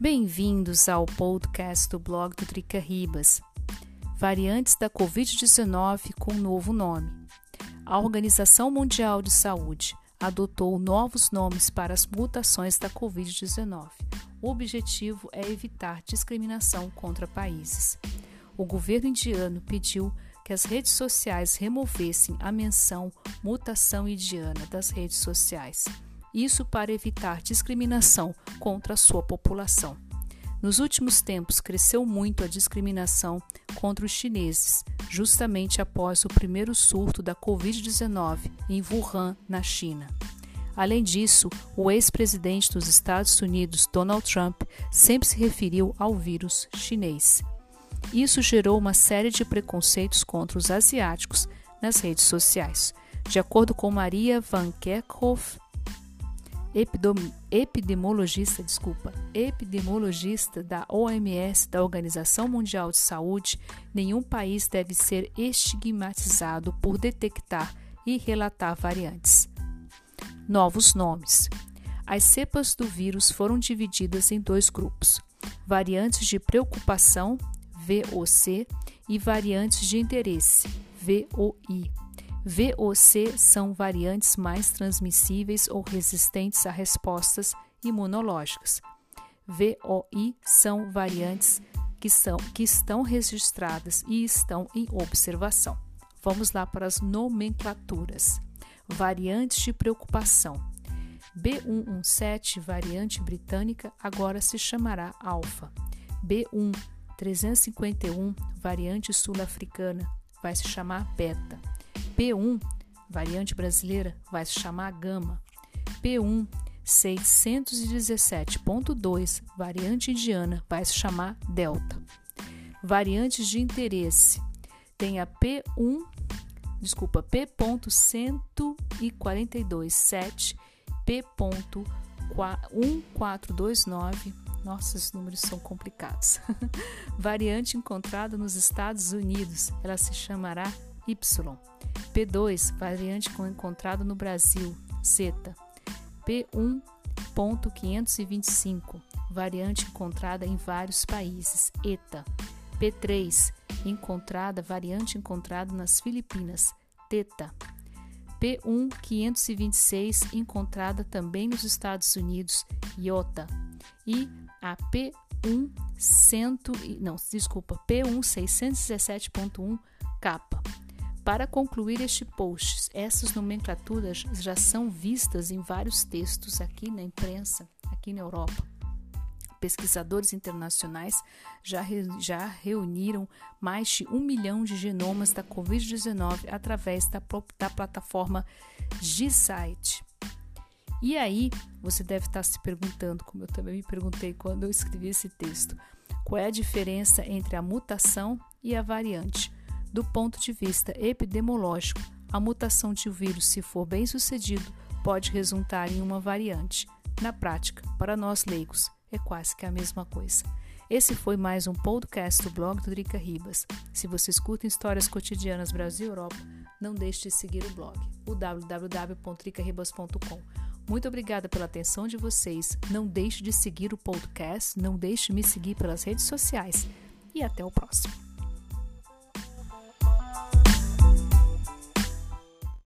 Bem-vindos ao podcast do blog do Trica Ribas. Variantes da Covid-19 com novo nome. A Organização Mundial de Saúde adotou novos nomes para as mutações da Covid-19. O objetivo é evitar discriminação contra países. O governo indiano pediu que as redes sociais removessem a menção mutação indiana das redes sociais isso para evitar discriminação contra a sua população. Nos últimos tempos, cresceu muito a discriminação contra os chineses, justamente após o primeiro surto da Covid-19 em Wuhan, na China. Além disso, o ex-presidente dos Estados Unidos, Donald Trump, sempre se referiu ao vírus chinês. Isso gerou uma série de preconceitos contra os asiáticos nas redes sociais. De acordo com Maria Van Kerkhove, epidemiologista, desculpa, epidemiologista da OMS, da Organização Mundial de Saúde, nenhum país deve ser estigmatizado por detectar e relatar variantes. Novos nomes. As cepas do vírus foram divididas em dois grupos: variantes de preocupação, VOC, e variantes de interesse, VOI. VOC são variantes mais transmissíveis ou resistentes a respostas imunológicas. VOI são variantes que, são, que estão registradas e estão em observação. Vamos lá para as nomenclaturas. Variantes de preocupação. B117, variante britânica, agora se chamará alfa. B1 351, variante sul-africana, vai se chamar beta. P1, variante brasileira, vai se chamar gama. P1 617.2, variante indiana, vai se chamar delta. Variantes de interesse. Tem a P1, desculpa, P.142.7, P.1429. Nossa, esses números são complicados. Variante encontrada nos Estados Unidos, ela se chamará Y. P2, variante encontrado no Brasil, Zeta. P1.525, variante encontrada em vários países, ETA. P3, encontrada, variante encontrada nas Filipinas, Teta. P1.526, encontrada também nos Estados Unidos, Iota. E a P1 100, não, desculpa, P1 Kappa. Para concluir este post, essas nomenclaturas já são vistas em vários textos aqui na imprensa, aqui na Europa. Pesquisadores internacionais já, re, já reuniram mais de um milhão de genomas da Covid-19 através da, da plataforma GSite. E aí, você deve estar se perguntando, como eu também me perguntei quando eu escrevi esse texto, qual é a diferença entre a mutação e a variante? Do ponto de vista epidemiológico, a mutação de um vírus, se for bem sucedido, pode resultar em uma variante. Na prática, para nós leigos, é quase que a mesma coisa. Esse foi mais um podcast do blog do Drica Ribas. Se você escuta histórias cotidianas Brasil e Europa, não deixe de seguir o blog, o. Muito obrigada pela atenção de vocês. Não deixe de seguir o podcast, não deixe de me seguir pelas redes sociais e até o próximo.